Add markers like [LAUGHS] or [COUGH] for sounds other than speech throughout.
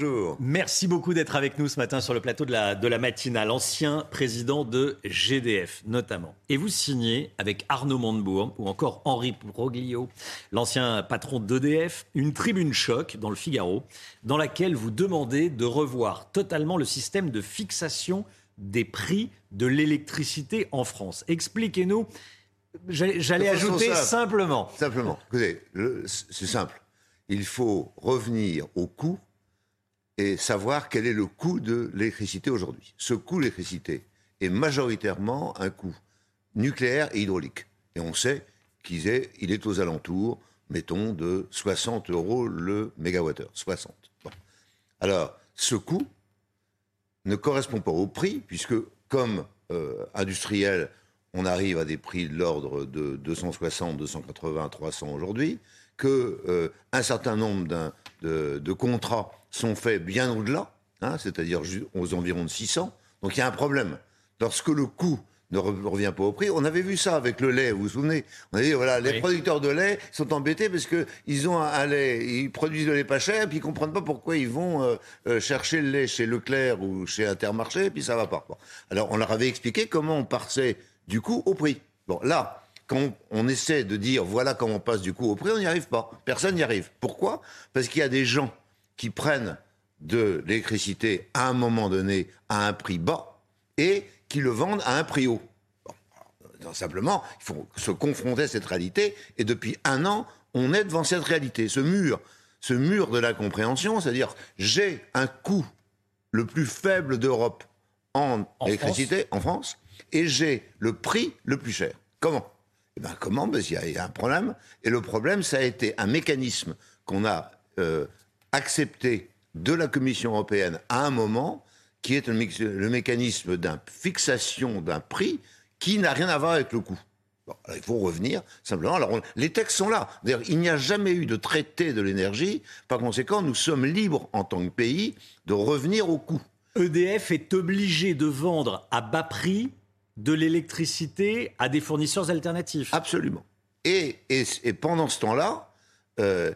Bonjour. Merci beaucoup d'être avec nous ce matin sur le plateau de la, de la matinale. Ancien président de GDF, notamment. Et vous signez avec Arnaud Montebourg ou encore Henri Proglio, l'ancien patron d'EDF, une tribune choc dans le Figaro, dans laquelle vous demandez de revoir totalement le système de fixation des prix de l'électricité en France. Expliquez-nous. J'allais ajouter simple. simplement. Simplement, écoutez, c'est simple. Il faut revenir au coût et savoir quel est le coût de l'électricité aujourd'hui. Ce coût l'électricité est majoritairement un coût nucléaire et hydraulique. Et on sait qu'il est, il est aux alentours, mettons, de 60 euros le mégawattheure. 60. Bon. Alors, ce coût ne correspond pas au prix, puisque comme euh, industriel, on arrive à des prix de l'ordre de 260, 280, 300 aujourd'hui, que euh, certain nombre de contrats sont faits bien au-delà, hein, c'est-à-dire aux environs de 600. Donc il y a un problème. Lorsque le coût ne re- revient pas au prix, on avait vu ça avec le lait, vous vous souvenez? On a dit, voilà, les Oui. producteurs de lait sont embêtés parce qu'ils ont un, un lait, ils produisent le lait pas cher, puis ils comprennent pas pourquoi ils vont euh, euh, chercher le lait chez Leclerc ou chez Intermarché, et puis ça va pas. Bon. Alors on leur avait expliqué comment on passait du coût au prix. Bon, là, quand on, on essaie de dire voilà comment on passe du coût au prix, on n'y arrive pas. Personne n'y arrive. Pourquoi? Parce qu'il y a des gens qui prennent de l'électricité à un moment donné à un prix bas et qui le vendent à un prix haut. Bon, simplement, il faut se confronter à cette réalité et depuis un an, on est devant cette réalité, ce mur, ce mur de la compréhension, c'est-à-dire j'ai un coût le plus faible d'Europe en, En électricité en France et j'ai le prix le plus cher. Comment? Eh ben comment? Il y a- il y, a un problème. Et le problème ça a été un mécanisme qu'on a euh, accepté de la Commission européenne à un moment qui est le, mécanisme d'une fixation d'un prix qui n'a rien à voir avec le coût. Bon, alors, il faut revenir simplement. Alors, on- les textes sont là. D'ailleurs, il n'y a jamais eu de traité de l'énergie. Par conséquent, nous sommes libres en tant que pays de revenir au coût. EDF est obligé de vendre à bas prix de l'électricité à des fournisseurs alternatifs. Absolument. Et, et, et pendant ce temps-là, euh,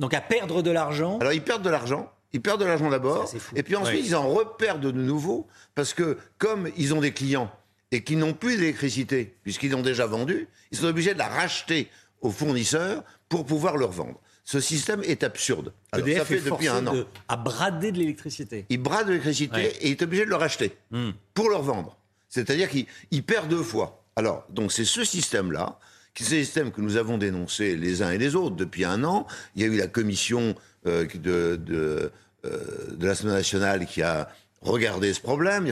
Donc à perdre de l'argent. alors ils perdent de l'argent. Ils perdent de l'argent d'abord, et puis ensuite ils en reperdent de nouveau, parce que comme ils ont des clients et qui n'ont plus d'électricité, puisqu'ils l'ont déjà vendue, ils sont obligés de la racheter aux fournisseurs pour pouvoir leur vendre. Ce système est absurde. Alors, EDF ça fait est depuis un an. de- à brader de l'électricité. Ils bradent de l'électricité Ouais. et il est obligé de le racheter Hmm. pour leur vendre. C'est-à-dire qu'il il perd deux fois. Alors, donc c'est ce système-là, qui- ce système que nous avons dénoncé les uns et les autres depuis un an. Il y a eu la commission euh, de, de, euh, l'Assemblée nationale qui a regardé ce problème.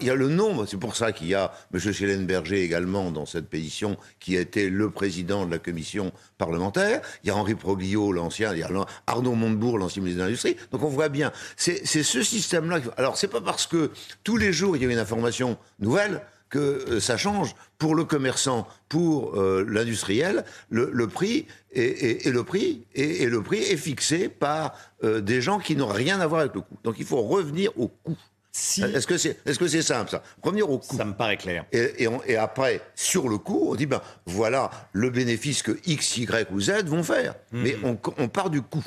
Il y a le nombre, c'est pour ça qu'il y a M. Schellenberger également dans cette pétition, qui a été le président de la commission parlementaire. Il y a Henri Proglio, l'ancien, il y a Arnaud Montebourg, l'ancien ministre de l'Industrie. Donc on voit bien, c'est c'est ce système-là. Alors c'est pas parce que tous les jours il y a une information nouvelle que euh, ça change pour le commerçant, pour euh, l'industriel, le, le prix est, est- est le prix et, le prix est fixé par euh, des gens qui n'ont rien à voir avec le coût. Donc il faut revenir au coût. Si, Est-ce que c'est est -ce c'est simple ça? Revenir au coût. ça me paraît clair. Et, et on- et après, sur le coup, on dit, ben voilà le bénéfice que X, Y ou Z vont faire. Mhm. Mais on, on part du coût.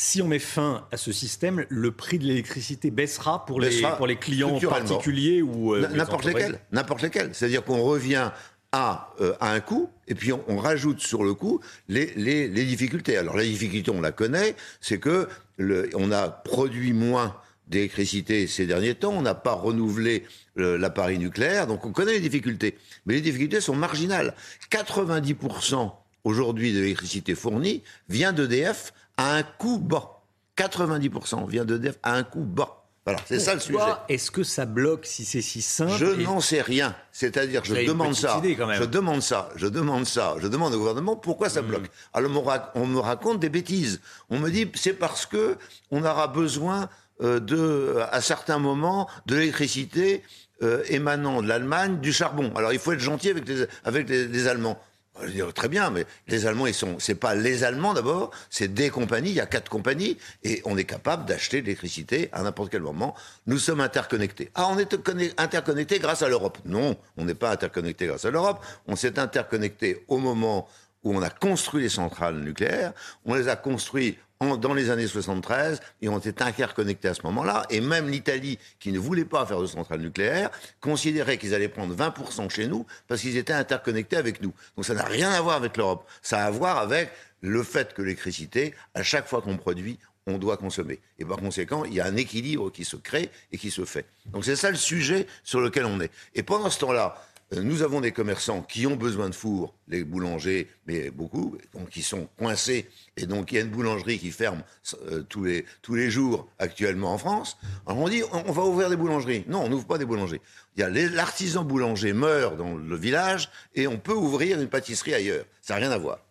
Si on met fin à ce système, le prix de l'électricité baissera pour les, Baissera pour les clients particuliers ou euh, N'importe lesquels. N'importe lesquels. C'est-à-dire qu'on revient à, euh, à un coût, et puis on, on rajoute sur le coût les, les, les difficultés. Alors la difficulté, on la connaît, c'est que le, on a produit moins d'électricité ces derniers temps, on n'a pas renouvelé euh, l'appareil nucléaire, donc on connaît les difficultés. Mais les difficultés sont marginales. 90% aujourd'hui de l'électricité fournie vient d'EDF à un coût bas. 90% vient d'EDF à un coût bas. Voilà, c'est ça le sujet. Est-ce que ça bloque si c'est si simple Je n'en sais rien. C'est-à-dire, je demande ça. Je demande ça. Je demande ça. Je demande au gouvernement pourquoi ça hmm. bloque. Alors on me raconte des bêtises. On me dit c'est parce que on aura besoin euh, de, à certains moments, de l'électricité euh, émanant de l'Allemagne, du charbon. Alors il faut être gentil avec les, avec les, Allemands. Je dis, très bien, mais les Allemands, ils sont, c'est pas les Allemands d'abord, c'est des compagnies, il y a quatre compagnies, et on est capable d'acheter l'électricité à n'importe quel moment. Nous sommes interconnectés. Ah, on est interconnectés grâce à l'Europe. Non, on n'est pas interconnectés grâce à l'Europe. On s'est interconnectés au moment où on a construit les centrales nucléaires. On les a construites dans les années 73 et ont été interconnectés à ce moment-là. Et même l'Italie, qui ne voulait pas faire de centrales nucléaires, considérait qu'ils allaient prendre 20% chez nous parce qu'ils étaient interconnectés avec nous. Donc ça n'a rien à voir avec l'Europe. Ça a à voir avec le fait que l'électricité, à chaque fois qu'on produit, on doit consommer. Et par conséquent, il y a un équilibre qui se crée et qui se fait. Donc c'est ça le sujet sur lequel on est. Et pendant ce temps-là, nous avons des commerçants qui ont besoin de fours, les boulangers, mais beaucoup, donc qui sont coincés. Et donc, il y a une boulangerie qui ferme euh, tous, les, tous les jours actuellement en France. Alors, on dit, on, va ouvrir des boulangeries. Non, on n'ouvre pas des boulangeries. Il y a l'artisan boulanger meurt dans le village et on peut ouvrir une pâtisserie ailleurs. Ça n'a rien à voir.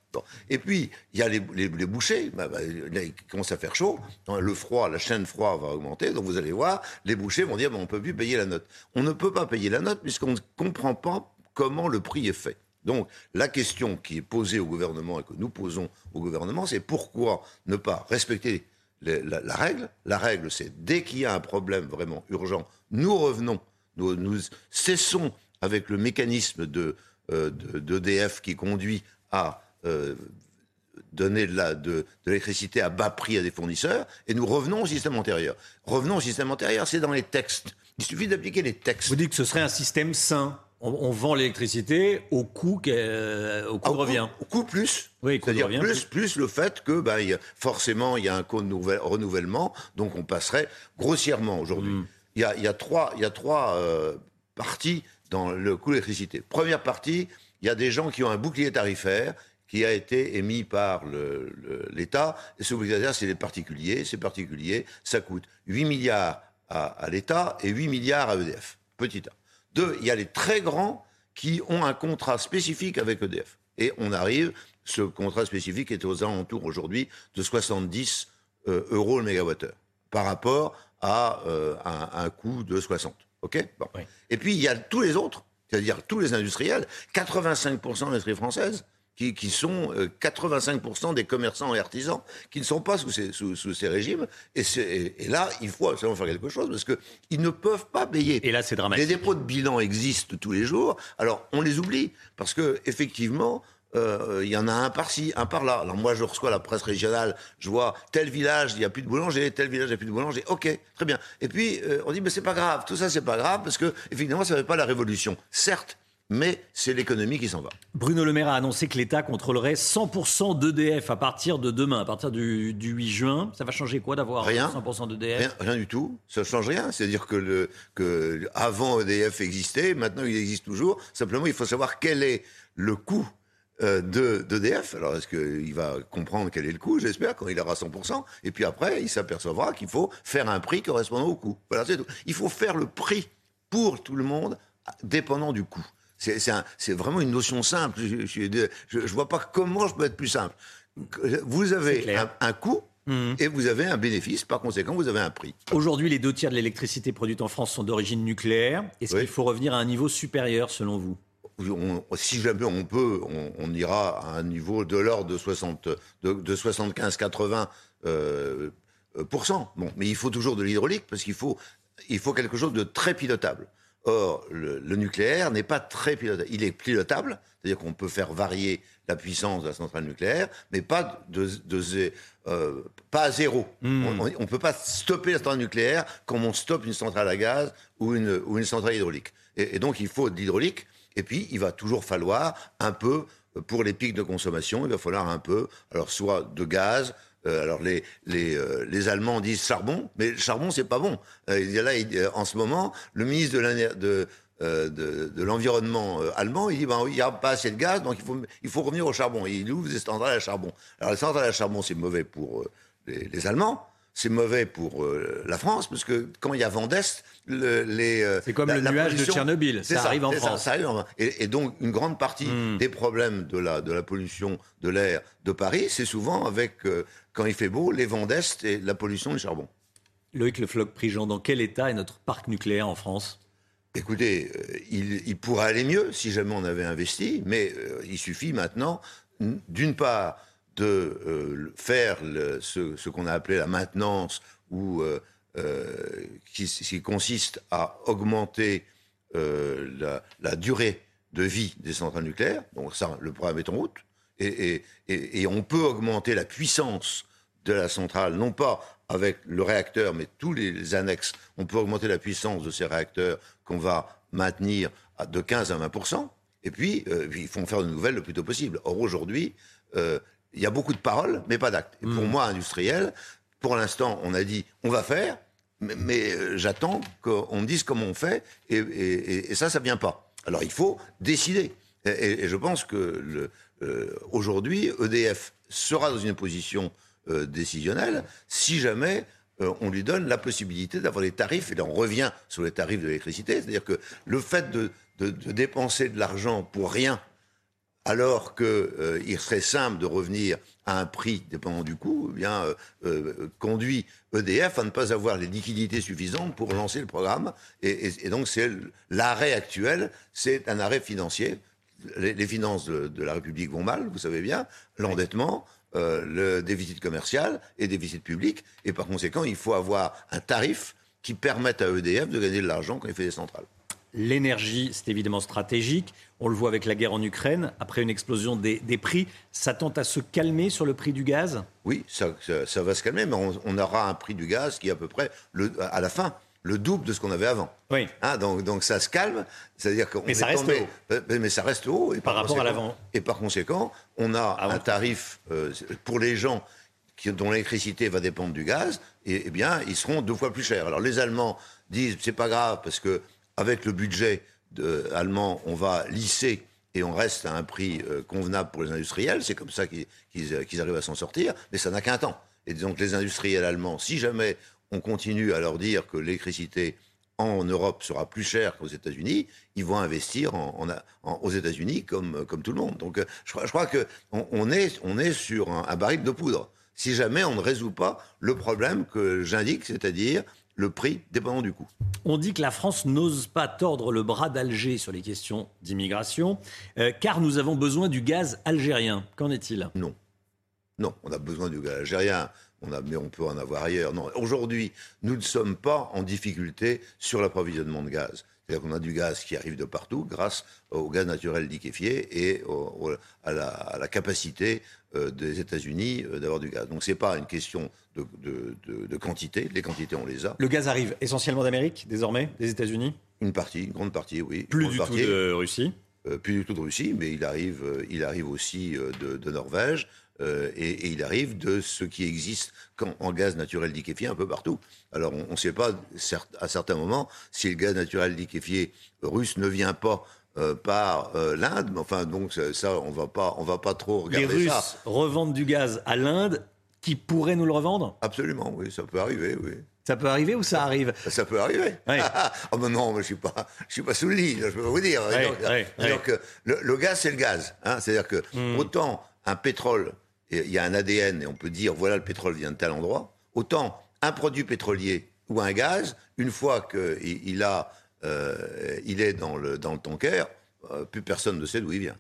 Et puis, il y a les, bouchers, bah, bah, il commence à faire chaud, le froid, la chaîne froid va augmenter, donc vous allez voir, les bouchers vont dire, on ne peut plus payer la note. On ne peut pas payer la note puisqu'on ne comprend pas comment le prix est fait. Donc, la question qui est posée au gouvernement et que nous posons au gouvernement, c'est pourquoi ne pas respecter la, règle? La règle, c'est dès qu'il y a un problème vraiment urgent, nous revenons, nous, cessons avec le mécanisme de, euh, d'EDF qui conduit à euh, donner de l'électricité à bas prix à des fournisseurs, et nous revenons au système antérieur. Revenons au système antérieur, c'est dans les textes. Il suffit d'appliquer les textes. Vous dites que ce serait un système sain on, vend l'électricité au coût, euh, au coût de revient. Au coût plus. Oui, C'est-à-dire plus, plus le fait que bah, forcément il y a un coût de renouvellement, donc on passerait grossièrement aujourd'hui. Hmm. Il, y a, trois, y a trois euh, parties dans le coût de l'électricité. Première partie, il y a des gens qui ont un bouclier tarifaire qui a été émis par l'État. Et ce bouclier c'est les particuliers. Ces particuliers, ça coûte 8 milliards à, l'État et 8 milliards à EDF. Petit A. Deux, il y a les très grands qui ont un contrat spécifique avec EDF. Et on arrive, ce contrat spécifique est aux alentours aujourd'hui de 70 euh, euros le mégawattheure par rapport à euh, un, coût de 60. OK? Et puis il y a tous les autres, c'est-à-dire tous les industriels, 85% de l'industrie française qui, sont 85% euh, des commerçants et artisans qui ne sont pas sous ces, sous, ces régimes. Et, et, là, il faut absolument faire quelque chose parce qu'ils ne peuvent pas payer. Et là, c'est dramatique. Les dépôts de bilan existent tous les jours. Alors, on les oublie parce que effectivement, euh, il y en a un par-ci, un par-là. Alors moi, je reçois la presse régionale, je vois tel village, il n'y a plus de boulanger, tel village, il n'y a plus de boulanger. Ok, très bien. Et puis, euh, on dit, mais c'est pas grave, tout ça, c'est pas grave, parce que, effectivement, ça ne fait pas la révolution. Certes, mais c'est l'économie qui s'en va. Bruno Le Maire a annoncé que l'État contrôlerait 100% d'EDF à partir de demain, à partir du, 8 juin. Ça va changer quoi d'avoir 100% d'EDF? Rien, rien, du tout. Ça ne change rien. C'est-à-dire que, le, que avant EDF existait, maintenant il existe toujours. Simplement, il faut savoir quel est le coût euh, d'EDF. Alors, est-ce qu'il va comprendre quel est le coût, j'espère, quand il aura 100%. Et puis après, il s'apercevra qu'il faut faire un prix correspondant au coût. Voilà, c'est tout. Il faut faire le prix pour tout le monde, dépendant du coût. C'est vraiment une notion simple. Je ne vois pas comment je peux être plus simple. Vous avez un, coût mhm. et vous avez un bénéfice. Par conséquent, vous avez un prix. Aujourd'hui, les deux tiers de l'électricité produite en France sont d'origine nucléaire. Est-ce qu'il faut revenir à un niveau supérieur, selon vous? Si jamais on peut, on, ira à un niveau de l'ordre de, 60, de, 75-80 euh, Bon, mais il faut toujours de l'hydraulique parce qu'il faut, il faut quelque chose de très pilotable. Or, le, nucléaire n'est pas très pilotable. Il est pilotable, c'est-à-dire qu'on peut faire varier la puissance de la centrale nucléaire, mais pas, de, euh, pas à zéro. Hmm. On ne peut pas stopper la centrale nucléaire comme on stoppe une centrale à gaz ou une, ou une centrale hydraulique. Et, et donc, il faut de l'hydraulique. Et puis, il va toujours falloir un peu, pour les pics de consommation, il va falloir un peu, alors soit de gaz, euh, alors les, les, euh, les, Allemands disent charbon, mais charbon c'est pas bon. Euh, là, en ce moment, le ministre de, l'environnement allemand, il dit ben, il n'y a pas assez de gaz, donc il faut, il faut revenir au charbon. il ouvre des centrales à charbon? Alors les centrales à charbon c'est mauvais pour les, Allemands, c'est mauvais pour euh, la France, parce que quand il y a vent d'Est, le, les... Euh, c'est comme le nuage de Tchernobyl, ça, arrive en France. Ça, arrive et, et, donc, une grande partie hmm. des problèmes de la, de la pollution de l'air de Paris, c'est souvent avec, euh, quand il fait beau, les vents d'Est et la pollution du charbon. Loïc Le Floch-Prigent, dans quel état est notre parc nucléaire en France? Écoutez, il, il, pourrait aller mieux si jamais on avait investi, mais il suffit maintenant, d'une part, de euh, faire ce, qu'on a appelé la maintenance, ou euh, euh, qui, consiste à augmenter la, durée de vie des centrales nucléaires. Donc ça, le programme est en route. Et, on peut augmenter la puissance de la centrale, non pas avec le réacteur, mais tous les annexes. On peut augmenter la puissance de ces réacteurs qu'on va maintenir de 15 à 20% et puis, il faut en faire de nouvelles le plus tôt possible. Or, aujourd'hui, il y a beaucoup de paroles, mais pas d'actes. Et pour mm. moi, industriel, pour l'instant, on a dit on va faire, mais, euh, j'attends qu'on me dise comment on fait, et, ça, ça vient pas. Alors il faut décider. Et, je pense que euh, aujourd'hui, EDF sera dans une position euh, décisionnelle si jamais on lui donne la possibilité d'avoir des tarifs, et là on revient sur les tarifs de l'électricité, c'est-à-dire que le fait de dépenser de l'argent pour rien alors qu'il euh, serait simple de revenir à un prix dépendant du coût, eh bien, euh, euh, conduit EDF à ne pas avoir les liquidités suffisantes pour lancer le programme. Et, donc, c'est l'arrêt actuel, c'est un arrêt financier. Les, finances de, la République vont mal, vous savez bien, l'endettement. le déficit commercial et déficit public. Et par conséquent, il faut avoir un tarif qui permette à EDF de gagner de l'argent quand il fait des centrales. L'énergie, c'est évidemment stratégique. On le voit avec la guerre en Ukraine. Après une explosion des, prix, ça tente à se calmer sur le prix du gaz? Oui, ça, va se calmer, mais on, aura un prix du gaz qui est à peu près, le, à la fin, le double de ce qu'on avait avant. Oui. Hein, donc, donc ça se calme, c'est-à-dire qu'on mais ça reste haut. Mais ça reste haut. Et par, rapport à l'avant. Et par conséquent, on a un tarif euh, pour les gens qui, dont l'électricité va dépendre du gaz, et, eh bien, ils seront deux fois plus chers. Alors les Allemands disent c'est pas grave parce que avec le budget allemand, on va lisser et on reste à un prix euh, convenable pour les industriels. C'est comme ça euh, qu'ils arrivent à s'en sortir, mais ça n'a qu'un temps. Et donc les industriels allemands, si jamais on continue à leur dire que l'électricité en Europe sera plus chère qu'aux États-Unis, ils vont investir aux États-Unis comme, tout le monde. Donc euh, je, crois qu'on on est, sur un baril de poudre. Si jamais on ne résout pas le problème que j'indique, c'est-à-dire le prix dépendant du coût. On dit que la France n'ose pas tordre le bras d'Alger sur les questions d'immigration, euh, car nous avons besoin du gaz algérien. Qu'en est-il? Non. Non, on a besoin du gaz algérien, on a, mais on peut en avoir ailleurs. Non, aujourd'hui, nous ne sommes pas en difficulté sur l'approvisionnement de gaz. C'est-à-dire qu'on a du gaz qui arrive de partout grâce au gaz naturel liquéfié et à, la, capacité euh, des États-Unis euh, d'avoir du gaz. Donc ce n'est pas une question de, quantité. Les quantités, on les a. Le gaz arrive essentiellement d'Amérique, désormais, des États-Unis? Une partie, une grande partie, oui. Plus du tout de Russie? Plus du tout de Russie, mais il arrive, il arrive aussi de, Norvège. et, il arrive de ce qui existe en gaz naturel liquéfié un peu partout. Alors on ne sait pas à certains moments si le gaz naturel liquéfié russe ne vient pas euh, par euh, l'Inde. Enfin, donc ça, on va pas, on va pas trop regarder ça. Les Russes revendent du gaz à l'Inde, qui pourrait nous le revendre Absolument, oui, ça peut arriver, oui. Ça peut arriver ou ça arrive Ça peut arriver. [LAUGHS] oh, mais non, je suis pas, je suis pas sous le lit, je peux vous dire. donc, le, gaz, c'est le gaz. Hein. C'est-à-dire que hmm. autant un pétrole, il y a un ADN et on peut dire voilà le pétrole vient de tel endroit, autant un produit pétrolier ou un gaz, une fois qu'il il a euh, il est dans le, dans le tanker, euh, plus personne ne sait d'où il vient.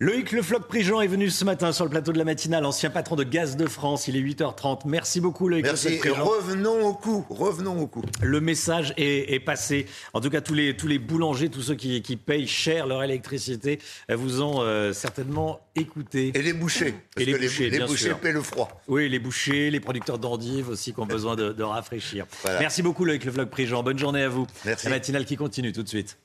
Loïc Le Floch-Prigent est venu ce matin sur le plateau de la matinale, ancien patron de Gaz de France. Il est 8h30. Merci beaucoup, Loïc Merci. Le revenons au coup. Revenons au coup. Le message est, passé. En tout cas, tous les, tous les boulangers, tous ceux qui, payent cher leur électricité, euh, vous ont euh, certainement écouté. Et les bouchers. et les bouchers, les, bouchers paient le froid. Oui, les bouchers, les producteurs d'endives aussi qui ont besoin de, rafraîchir. Merci beaucoup, Loïc Le Floch-Prigent. Bonne journée à vous. Merci. La matinale qui continue tout de suite.